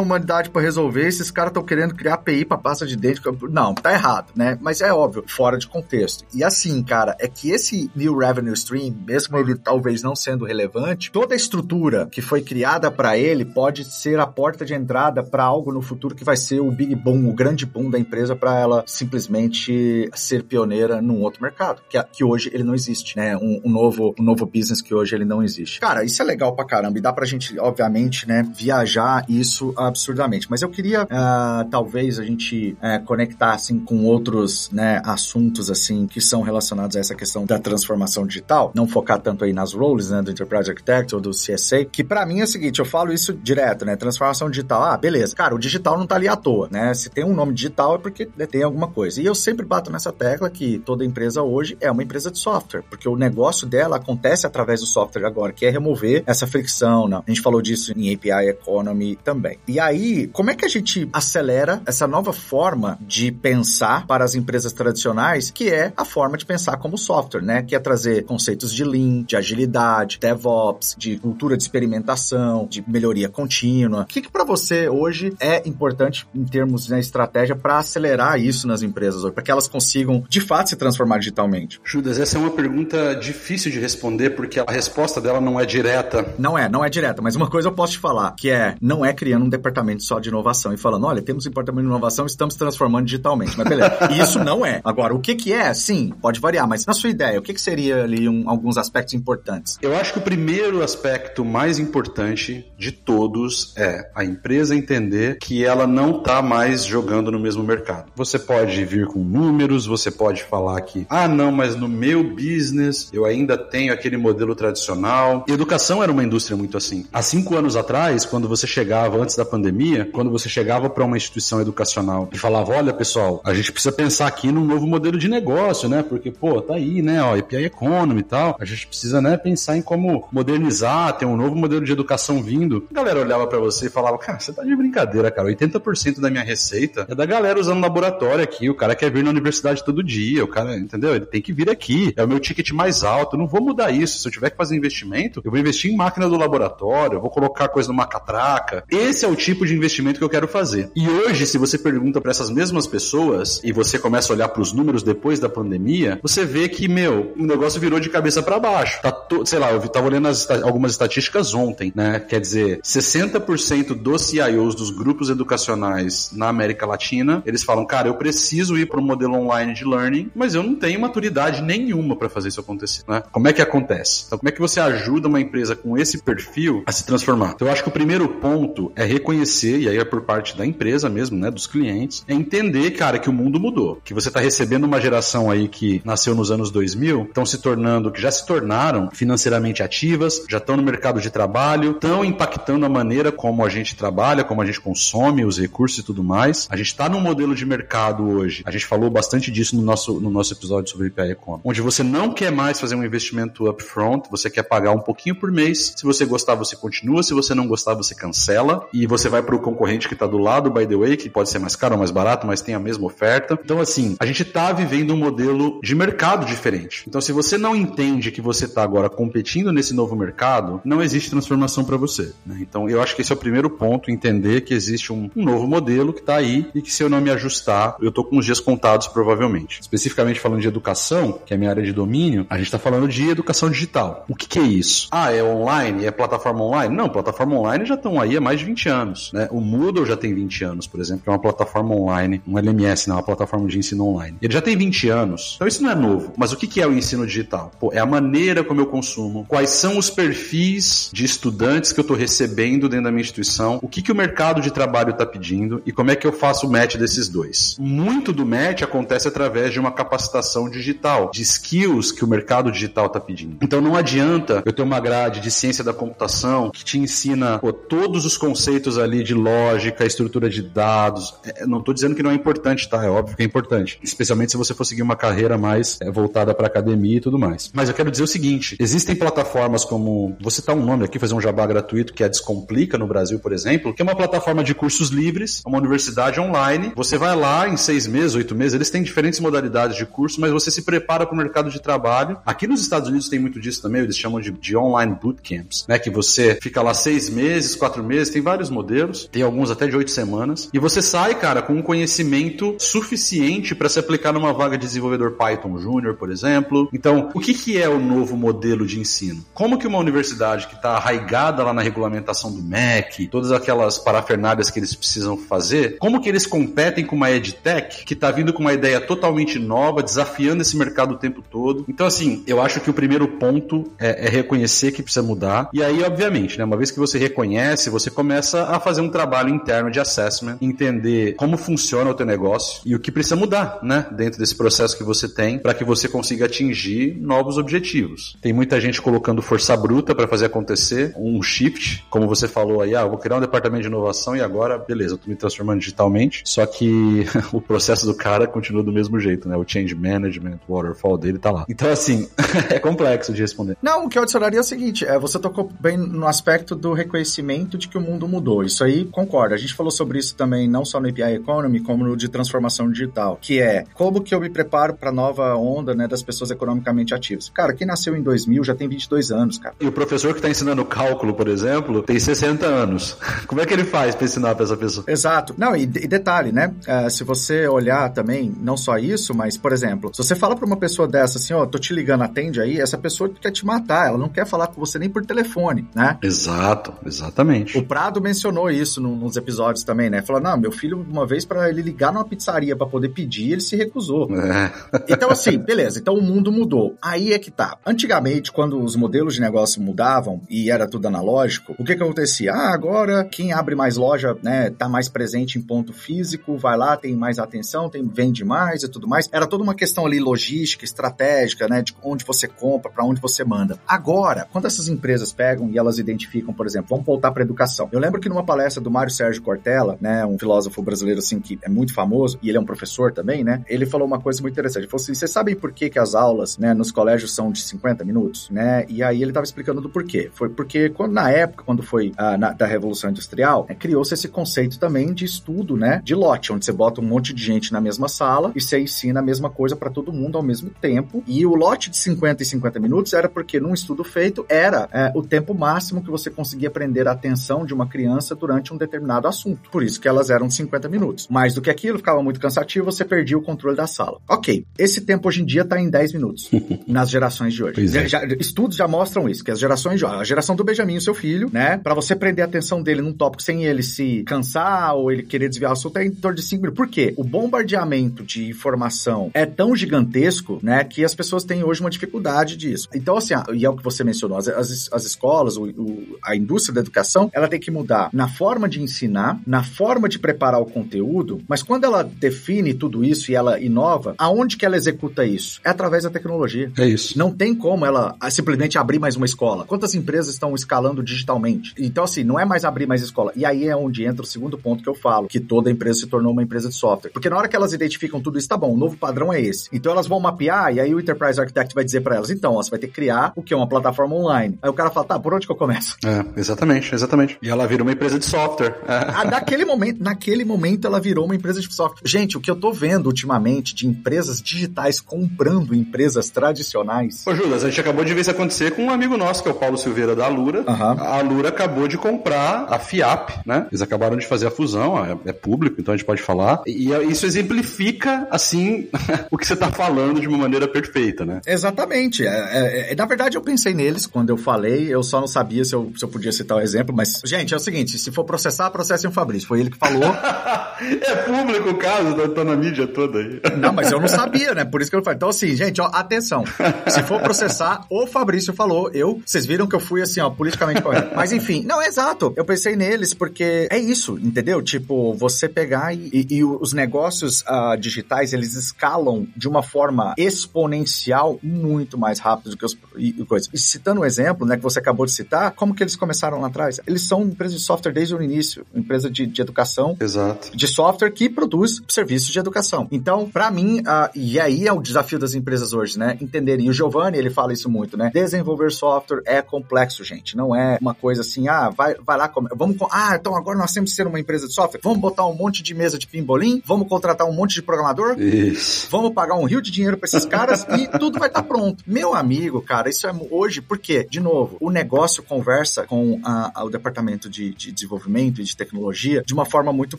humanidade para resolver, esses caras estão querendo criar API pra pasta de dente. Não, tá errado, né? Mas é óbvio, fora de contexto. E assim, cara, é que esse new revenue stream, mesmo ele talvez não sendo relevante, toda a estrutura que foi criada para ele pode ser a porta de entrada para algo no futuro que vai ser o big boom, o grande boom da empresa para ela simplesmente ser pioneira num outro mercado, que, que hoje ele não existe, né? Um, um, novo, um novo business que hoje ele não existe. Cara, isso é legal pra caramba e dá pra gente, obviamente, né, viajar isso absurdamente. Mas eu queria, uh, talvez, a gente uh, conectar, assim, com outros, né, assuntos, assim, que são relacionados a essa questão da transformação digital, não focar tanto aí nas roles, né, do Enterprise Architect ou do CSA, que para mim é o seguinte, eu falo isso direto, né, transformação digital, ah, beleza. Cara, o digital não tá ali à toa, né? Se tem um nome digital é porque né, tem alguma coisa. E eu sempre bato nessa tecla que toda empresa hoje é uma empresa de software, porque o negócio dela acontece através do software agora, que é remover essa fricção não, A gente falou disso em API Economy também. E aí, como é que a gente acelera essa nova forma de pensar para as empresas tradicionais, que é a forma de pensar como software, né? Que é trazer conceitos de Lean, de agilidade, DevOps, de cultura de experimentação, de melhoria contínua. O que, que para você hoje é importante em termos de né, estratégia para acelerar isso nas empresas, para que elas consigam de fato se transformar digitalmente? Judas, essa é uma pergunta difícil de responder porque a resposta dela não é direta. Não é, não é direta, mas uma coisa eu posso te falar, que é não é criando um departamento só de inovação e falando, olha, temos um departamento de inovação, estamos transformando digitalmente. Mas beleza, *laughs* isso não é. Agora, o que que é? Sim, pode variar, mas na sua ideia, o que que seria ali um, alguns aspectos importantes? Eu acho que o primeiro aspecto mais importante de todos é a empresa entender que ela não está mais jogando no mesmo mercado. Você pode vir com números, você pode falar que, ah, não, mas no meu business eu ainda tenho aquele modelo tradicional. E educação era uma indústria muito assim. Há cinco anos atrás, quando você chegava, antes da pandemia, quando você chegava para uma instituição educacional e falava, olha pessoal, a gente precisa pensar aqui num novo modelo de negócio, né? Porque, pô, tá aí, né? Ó, API Economy e tal. A gente precisa, né, pensar em como modernizar, ter um novo modelo de educação vindo. A galera olhava para você e falava, cara, você tá de brincadeira, cara. 80% da minha receita é da galera usando laboratório aqui. O cara quer vir na universidade todo dia. O cara, entendeu? Ele tem que vir aqui. É o meu ticket mais alto. Eu não vou mudar isso. Se eu tiver que fazer investimento, eu vou investir em máquina do laboratório, eu vou colocar coisa numa catraca. Esse é o tipo de investimento que eu quero fazer. E hoje, se você pergunta para essas mesmas pessoas e você começa a olhar para os números depois da pandemia, você vê que, meu, o negócio virou de cabeça para baixo. Tá to... sei lá, eu tava olhando as, algumas estatísticas ontem, né? Quer dizer, 60% dos CIOs dos grupos educacionais na América Latina, eles falam, cara, eu preciso ir para um modelo online de learning, mas eu não tenho maturidade nenhuma para fazer isso acontecer, né? Como é que acontece? Então, como é que você ajuda uma empresa com esse perfil a se transformar? Então, eu acho que o primeiro ponto é reconhecer, e aí é por parte da empresa mesmo, né, dos clientes, é entender, cara, que o mundo mudou, que você está recebendo uma geração aí que nasceu nos anos 2000, estão se tornando, que já se tornaram financeiramente ativas, já estão no mercado de trabalho, estão impactando a maneira como a gente trabalha, como a gente consome os recursos e tudo mais. A gente está num modelo de mercado hoje. A gente falou bastante disso no nosso, no nosso episódio sobre IPA Economy, onde você não quer mais fazer um investimento upfront, você quer pagar um pouquinho por mês. Se você gostar, você continua. Se você não gostar, você cancela. E você vai para o concorrente que está do lado, by the way, que pode ser mais caro ou mais barato, mas tem a mesma oferta. Então, assim, a gente está vivendo um modelo de mercado diferente. Então, se você não entende que você está agora competindo nesse novo mercado, não existe transformação para você. Né? Então, eu acho que esse é o primeiro ponto, entender que existe um, um novo modelo que está aí e que se eu não me ajustar, eu estou com os dias contados provavelmente. Especificamente falando de educação, que é a minha área de domínio, a gente está falando de educação digital. O que, que, é isso? Ah, é online? É plataforma online? Não, plataforma online já estão aí há mais de 20 anos. Né? O Moodle já tem 20 anos, por exemplo, que é uma plataforma online, um LMS, não, uma plataforma de ensino online. Ele já tem 20 anos. Então isso não é novo. Mas o que, que é o ensino digital? Pô, é a maneira como eu consumo, quais são os perfis de estudantes que eu estou recebendo dentro da minha instituição, o que, que o mercado de trabalho está pedindo e como é que eu faço o match desses dois. Muito do match acontece através de uma capacitação digital, de skills que o mercado digital está pedindo. Então não adianta eu ter uma grade de ciência da computação que te ensina pô, todos os conceitos ali de lógica, estrutura de dados. É, não estou dizendo que não é importante, tá? É óbvio que é importante. Especialmente se você for seguir uma carreira mais é, voltada para academia e tudo mais. Mas eu quero dizer o seguinte: existem plataformas como. Vou citar um nome aqui, fazer um jabá gratuito, que é a Descomplica no Brasil, por exemplo, que é uma plataforma de cursos livres, uma universidade online. Você vai lá em seis meses, oito meses, eles têm diferentes modalidades de curso, mas você se prepara para o mercado de trabalho. Aqui nos Estados Unidos tem muito disso também, eles chamam de, de online bootcamps, né? Que você fica lá seis meses, quatro meses, tem vários modelos, tem alguns até de oito semanas, e você sai, cara, com um conhecimento suficiente para se aplicar numa vaga de desenvolvedor Python Júnior, por exemplo. Então, o que, que é o novo modelo de ensino? Como que uma universidade que está arraigada lá na regulamentação do MEC, todas aquelas parafernálias que eles precisam fazer, como que eles competem com uma EdTech que está vindo com uma ideia totalmente nova, desafiando esse mercado o tempo todo? Então, assim, eu acho que o primeiro ponto é, é reconhecer que precisa mudar. E aí, obviamente, né, uma vez que você reconhece, você começa a fazer um trabalho interno de assessment, entender como funciona o teu negócio e o que precisa mudar, né, dentro desse processo que você tem para que você consiga atingir novos objetivos. Tem muita gente colocando força bruta para fazer acontecer, um shift, como você falou aí, ah, vou criar um departamento de inovação e agora, beleza, eu tô me transformando digitalmente, só que *laughs* o processo do cara continua do mesmo jeito, né? O change management, o waterfall dele tá lá. Então, assim, *laughs* é complexo de responder. Não, o que eu adicionaria é o seguinte, é, você tocou bem no aspecto do reconhecimento de que o mundo mudou. Isso aí concordo. A gente falou sobre isso também, não só no API Economy, como no de transformação digital, que é como que eu me preparo para a nova onda né, das pessoas economicamente ativas. Cara, quem nasceu em 2000 já tem 22 anos, cara. E o professor que está ensinando cálculo, por exemplo, tem 60 anos. *laughs* Como é que ele faz para ensinar para essa pessoa? Exato. Não, e, e detalhe, né? Uh, se você olhar também, não só isso, mas, por exemplo, se você fala para uma pessoa dessa assim, ó, oh, tô te ligando, atende aí, essa pessoa quer te matar, ela não quer falar com você nem por telefone, né? Exato, exatamente. O Prado mencionou isso nos episódios também, né? Falou, não, meu filho, uma vez para ele ligar numa pizzaria para poder pedir, ele se recusou. É. *laughs* Então, assim, beleza, então o mundo mudou. Aí é que tá. Antigamente, quando os modelos de negócio mudavam e era tudo analógico, o que que acontecia? Ah, agora quem abre mais loja, né, tá mais presente em ponto físico, vai lá, tem mais atenção, tem, vende mais e tudo mais. Era toda uma questão ali logística, estratégica, né, de onde você compra, para onde você manda. Agora, quando essas empresas pegam e elas identificam, por exemplo, vamos voltar para educação. Eu lembro que numa palestra do Mário Sérgio Cortella, né, um filósofo brasileiro assim que é muito famoso e ele é um professor também, né? Ele falou uma coisa muito interessante. Ele falou assim: "Vocês sabem por que que as aulas, né, nos colégios são de 50 minutos, né?" E aí ele estava explicando do porquê. Foi porque quando na época, quando foi a, na, da revolução industrial, né, criou-se esse conceito também de estudo, né, de lote, onde você bota um monte de gente na mesma sala e você ensina a mesma coisa para todo mundo ao mesmo tempo. E o lote de 50 e 50 minutos era porque num estudo feito era é, o tempo máximo que você conseguia prender a atenção de uma criança durante um determinado assunto. Por isso que elas eram 50 minutos. Mais do que aquilo, ficava muito cansativo, você perdia o controle da sala. Ok, esse tempo hoje em dia está em 10 minutos, *laughs* nas gerações de hoje. É. Já, estudos já mostram isso, que as gerações de a geração do Benjamin, seu filho, né, para você prender a atenção dele num tópico sem ele se cansar ou ele querer desviar o assunto é em torno de 5 minutos. Por quê? O bombardeamento de informação é tão gigantesco, né, que as pessoas têm hoje uma dificuldade disso. Então, assim, e é o que você mencionou, as, as, as escolas, o, o, a indústria da educação, ela tem que mudar na forma de ensinar, na forma de preparar o conteúdo, mas quando ela define tudo isso e ela inova, aonde que ela executa isso? É através da tecnologia. É isso. Não tem como ela simplesmente abrir mais uma escola. Quantas empresas estão escalando digitalmente? Então, assim, não é mais abrir mais escola. E aí é onde entra o segundo ponto que eu falo, que toda empresa se tornou uma empresa de software. Porque na hora que elas identificam tudo isso, tá bom, o novo padrão é esse. Então elas vão mapear e aí o Enterprise Architect vai dizer para elas, então, ó, você vai ter que criar o que? Uma plataforma online. Aí o cara fala, tá, por onde que eu começo? É, exatamente, exatamente. E ela vira uma empresa de software. Ah, naquele momento, naquele momento ela virou uma empresa de software. Gente, o que eu tô vendo ultimamente de empresas digitais comprando empresas tradicionais. Ô, Judas, a gente acabou de ver isso acontecer com um amigo nosso, que é o Paulo Silveira da Lura. Uhum. A Lura acabou de comprar a FIAP, né? Eles acabaram de fazer a fusão, é, é público, então a gente pode falar. E isso exemplifica, assim, *laughs* o que você tá falando de uma maneira perfeita, né? Exatamente. É, é, é, na verdade, eu pensei neles quando eu falei, eu só não sabia se eu, se eu podia citar o exemplo, mas, gente, é o seguinte: se for processar, processem o Fabrício. Foi ele que falou. *laughs* é público o caso, tá, tá na mídia toda aí. Não, mas eu não sabia, né? Por isso que eu falei. Então, assim, gente, ó, atenção. Se for processar, o Fabrício falou. Eu, vocês viram que eu fui assim, ó, politicamente correto. Mas enfim, não, é exato. Eu pensei neles porque é isso, entendeu? Tipo, você pegar e, e, e os negócios uh, digitais, eles escalam de uma forma exponencial muito mais rápido do que os e, coisas. E citando um exemplo, né, que você acabou de citar, como que eles começaram lá atrás? Eles são empresa de software desde o início, empresa de, de educação, Exato. de software que produz serviços de educação. Então, para mim, uh, e aí é o desafio das empresas hoje, né, entenderem. E o Giovanni, ele fala isso muito, né? Desenvolver software é complexo, gente. Não é uma coisa assim, ah, vai, vai lá, vamos, ah, então agora nós temos que ser uma empresa de software. Vamos botar um monte de mesa de pimbolim, vamos contratar um monte de programador, isso. vamos pagar um rio de dinheiro para esses caras e tudo vai estar tá pronto. Meu amigo, cara, isso é hoje, porque, de novo, o negócio conversa com a, a, o departamento de, de desenvolvimento e de tecnologia de uma forma muito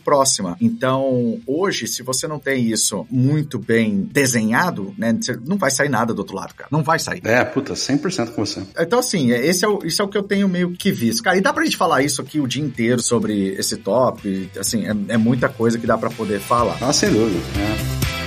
próxima. Então, hoje, se você não tem isso muito bem desenhado, né, não vai sair nada do outro lado, cara. Não vai sair. É, puta, 100% com você. Então, assim, é, esse é, o, isso é o que eu tenho meio que visto. Cara, e dá pra gente falar isso aqui o dia inteiro sobre esse top, assim, é, é muita coisa que dá para poder falar. Ah, sem dúvida. É.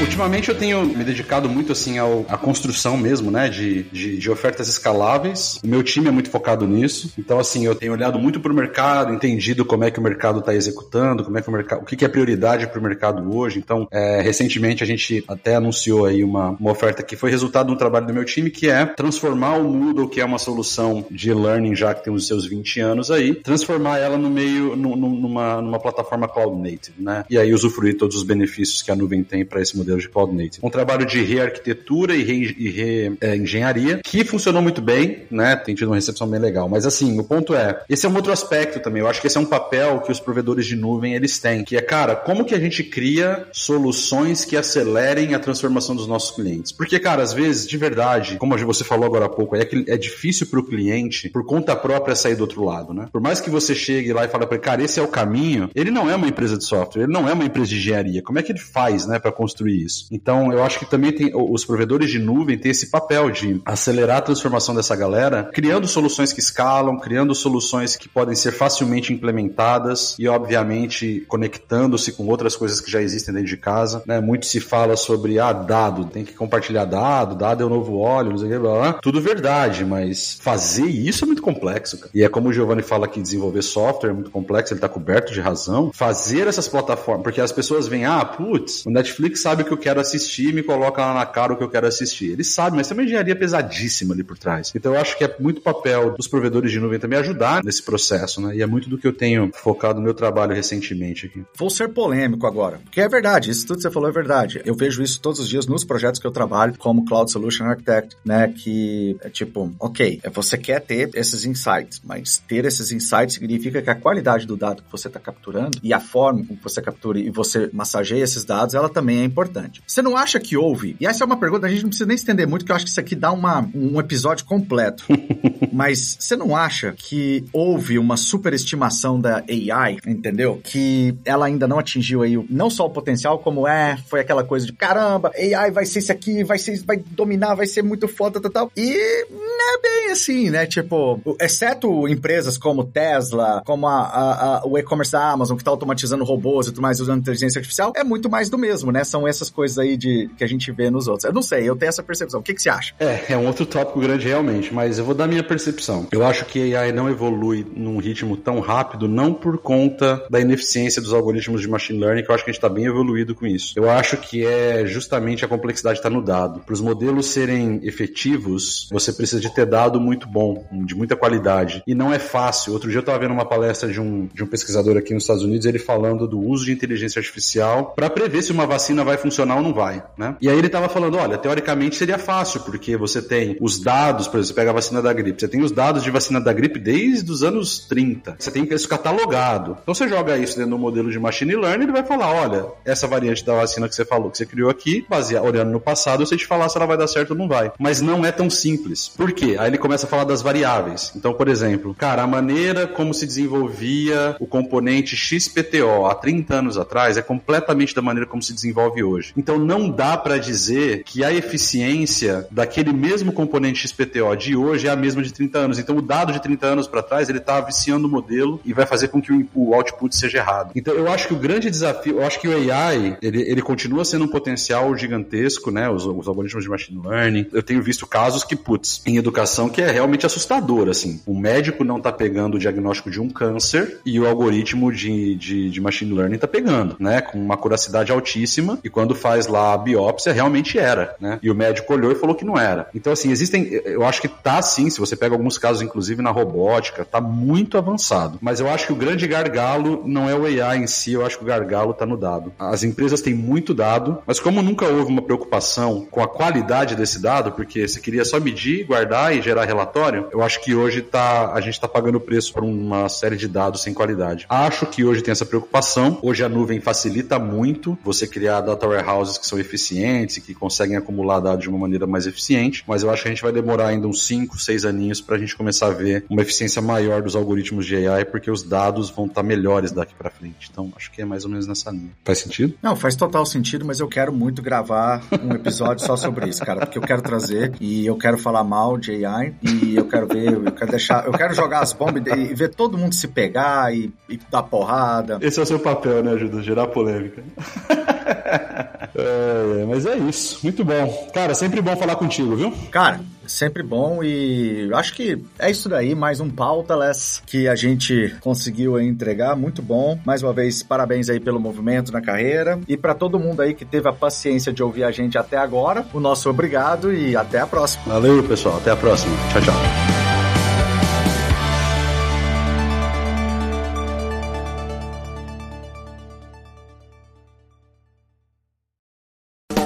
Ultimamente eu tenho me dedicado muito assim ao, à construção mesmo, né, de, de, de, ofertas escaláveis. O meu time é muito focado nisso. Então, assim, eu tenho olhado muito para o mercado, entendido como é que o mercado está executando, como é que o mercado, o que, que é prioridade para o mercado hoje. Então, é, recentemente a gente até anunciou aí uma, uma oferta que foi resultado de um trabalho do meu time, que é transformar o Moodle, que é uma solução de learning já que tem os seus 20 anos aí, transformar ela no meio, no, numa, numa plataforma cloud native, né? E aí usufruir todos os benefícios que a nuvem tem para esse modelo de Cloud Native. Um trabalho de rearquitetura e, re, reengenharia é, que funcionou muito bem, né? Tem tido uma recepção bem legal. Mas assim, o ponto é, esse é um outro aspecto também. Eu acho que esse é um papel que os provedores de nuvem eles têm, que é, cara, como que a gente cria soluções que acelerem a transformação dos nossos clientes? Porque, cara, às vezes, de verdade, como você falou agora há pouco, é que é difícil para o cliente, por conta própria, sair do outro lado, né? Por mais que você chegue lá e fale para ele, cara, esse é o caminho, ele não é uma empresa de software, ele não é uma empresa de engenharia. Como é que ele faz, né, para construir isso? Então, eu acho que também tem os provedores de nuvem têm esse papel de acelerar a transformação dessa galera, criando soluções que escalam, criando soluções que podem ser facilmente implementadas e, obviamente, conectando-se com outras coisas que já existem dentro de casa. Né? Muito se fala sobre ah, dado, tem que compartilhar dado, dado é o novo óleo, não sei o que, blá, blá. tudo verdade, mas fazer isso é muito complexo. Cara. E é como o Giovanni fala que desenvolver software é muito complexo, ele está coberto de razão. Fazer essas plataformas, porque as pessoas veem, ah, putz, o Netflix sabe que eu quero assistir me coloca lá na cara o que eu quero assistir. Ele sabe, mas tem uma engenharia pesadíssima ali por trás. Então eu acho que é muito papel dos provedores de nuvem também ajudar nesse processo, né? E é muito do que eu tenho focado no meu trabalho recentemente aqui. Vou ser polêmico agora, porque é verdade, isso tudo que você falou é verdade. Eu vejo isso todos os dias nos projetos que eu trabalho como Cloud Solution Architect, né? Que é tipo, ok, você quer ter esses insights, mas ter esses insights significa que a qualidade do dado que você está capturando e a forma como você captura e você massageia esses dados, ela também é importante. Você não acha que houve? E essa é uma pergunta, a gente não precisa nem estender muito, que eu acho que isso aqui dá uma, um episódio completo. *laughs* mas você não acha que houve uma superestimação da AI, entendeu? Que ela ainda não atingiu aí não só o potencial, como é, foi aquela coisa de caramba, AI vai ser isso aqui, vai ser, vai dominar, vai ser muito foda, tal, tal. E não é bem assim, né? Tipo, exceto empresas como Tesla, como a, a, a, o e-commerce da Amazon, que tá automatizando robôs e tudo mais, usando inteligência artificial, é muito mais do mesmo, né? São essas coisas aí de que a gente vê nos outros. Eu não sei, eu tenho essa percepção. O que, que você acha? É, é um outro tópico grande realmente, mas eu vou dar minha percepção. Eu acho que a AI não evolui num ritmo tão rápido, não por conta da ineficiência dos algoritmos de machine learning, que eu acho que a gente está bem evoluído com isso. Eu acho que é justamente a complexidade está no dado. Para os modelos serem efetivos, você precisa de ter dado muito bom, de muita qualidade. E não é fácil. Outro dia eu estava vendo uma palestra de um, de um pesquisador aqui nos Estados Unidos, ele falando do uso de inteligência artificial para prever se uma vacina vai funcionar não vai, né? E aí ele estava falando, olha, teoricamente seria fácil, porque você tem os dados, por exemplo, você pega a vacina da gripe, você tem os dados de vacina da gripe desde os anos 30. Você tem isso catalogado. Então você joga isso dentro do modelo de machine learning, ele vai falar, olha, essa variante da vacina que você falou, que você criou aqui, baseado olhando no passado, eu sei te falar se ela vai dar certo ou não vai. Mas não é tão simples. Por quê? Aí ele começa a falar das variáveis. Então, por exemplo, cara, a maneira como se desenvolvia o componente XPTO há 30 anos atrás é completamente da maneira como se desenvolve hoje. Então não dá para dizer que a eficiência daquele mesmo componente XPTO de hoje é a mesma de 30 anos. Então o dado de 30 anos para trás, ele tá viciando o modelo e vai fazer com que o output seja errado. Então eu acho que o grande desafio, eu acho que o AI, ele, ele continua sendo um potencial gigantesco, né? Os, os algoritmos de machine learning. Eu tenho visto casos que, putz, em educação que é realmente assustador, assim. O médico não tá pegando o diagnóstico de um câncer e o algoritmo de, de, de machine learning tá pegando, né? Com uma curacidade altíssima e quando faz lá a biópsia, realmente era, né? E o médico olhou e falou que não era. Então, assim, existem, eu acho que tá sim, se você pega alguns casos, inclusive na robótica, tá muito avançado. Mas eu acho que o grande gargalo não é o AI em si, eu acho que o gargalo tá no dado. As empresas têm muito dado, mas como nunca houve uma preocupação com a qualidade desse dado, porque você queria só medir, guardar e gerar relatório, eu acho que hoje tá, a gente está pagando preço por uma série de dados sem qualidade. Acho que hoje tem essa preocupação. Hoje a nuvem facilita muito você criar data warehouses que são eficientes e que conseguem acumular dados de uma maneira mais eficiente, mas eu acho que a gente vai demorar ainda uns 5, 6 aninhos para a gente começar a ver uma eficiência maior dos algoritmos de AI, porque os dados vão estar tá melhores daqui para frente. Então, acho que é mais ou menos nessa linha. Faz sentido? Não, faz total sentido, mas eu quero muito gravar um episódio só sobre isso, cara, porque eu quero trazer e eu quero falar mal de AI e eu quero ver, eu quero deixar, eu quero jogar as bombas e ver todo mundo se pegar e, e dar porrada. Esse é o seu papel, né, Ajuda? Gerar polêmica. *laughs* é, mas é isso. Muito bom. Cara, sempre bom falar contigo, viu? Cara, sempre bom e acho que é isso daí, mais um pautaless que a gente conseguiu entregar, muito bom. Mais uma vez, parabéns aí pelo movimento na carreira e para todo mundo aí que teve a paciência de ouvir a gente até agora, o nosso obrigado e até a próxima. Valeu, pessoal, até a próxima. Tchau, tchau.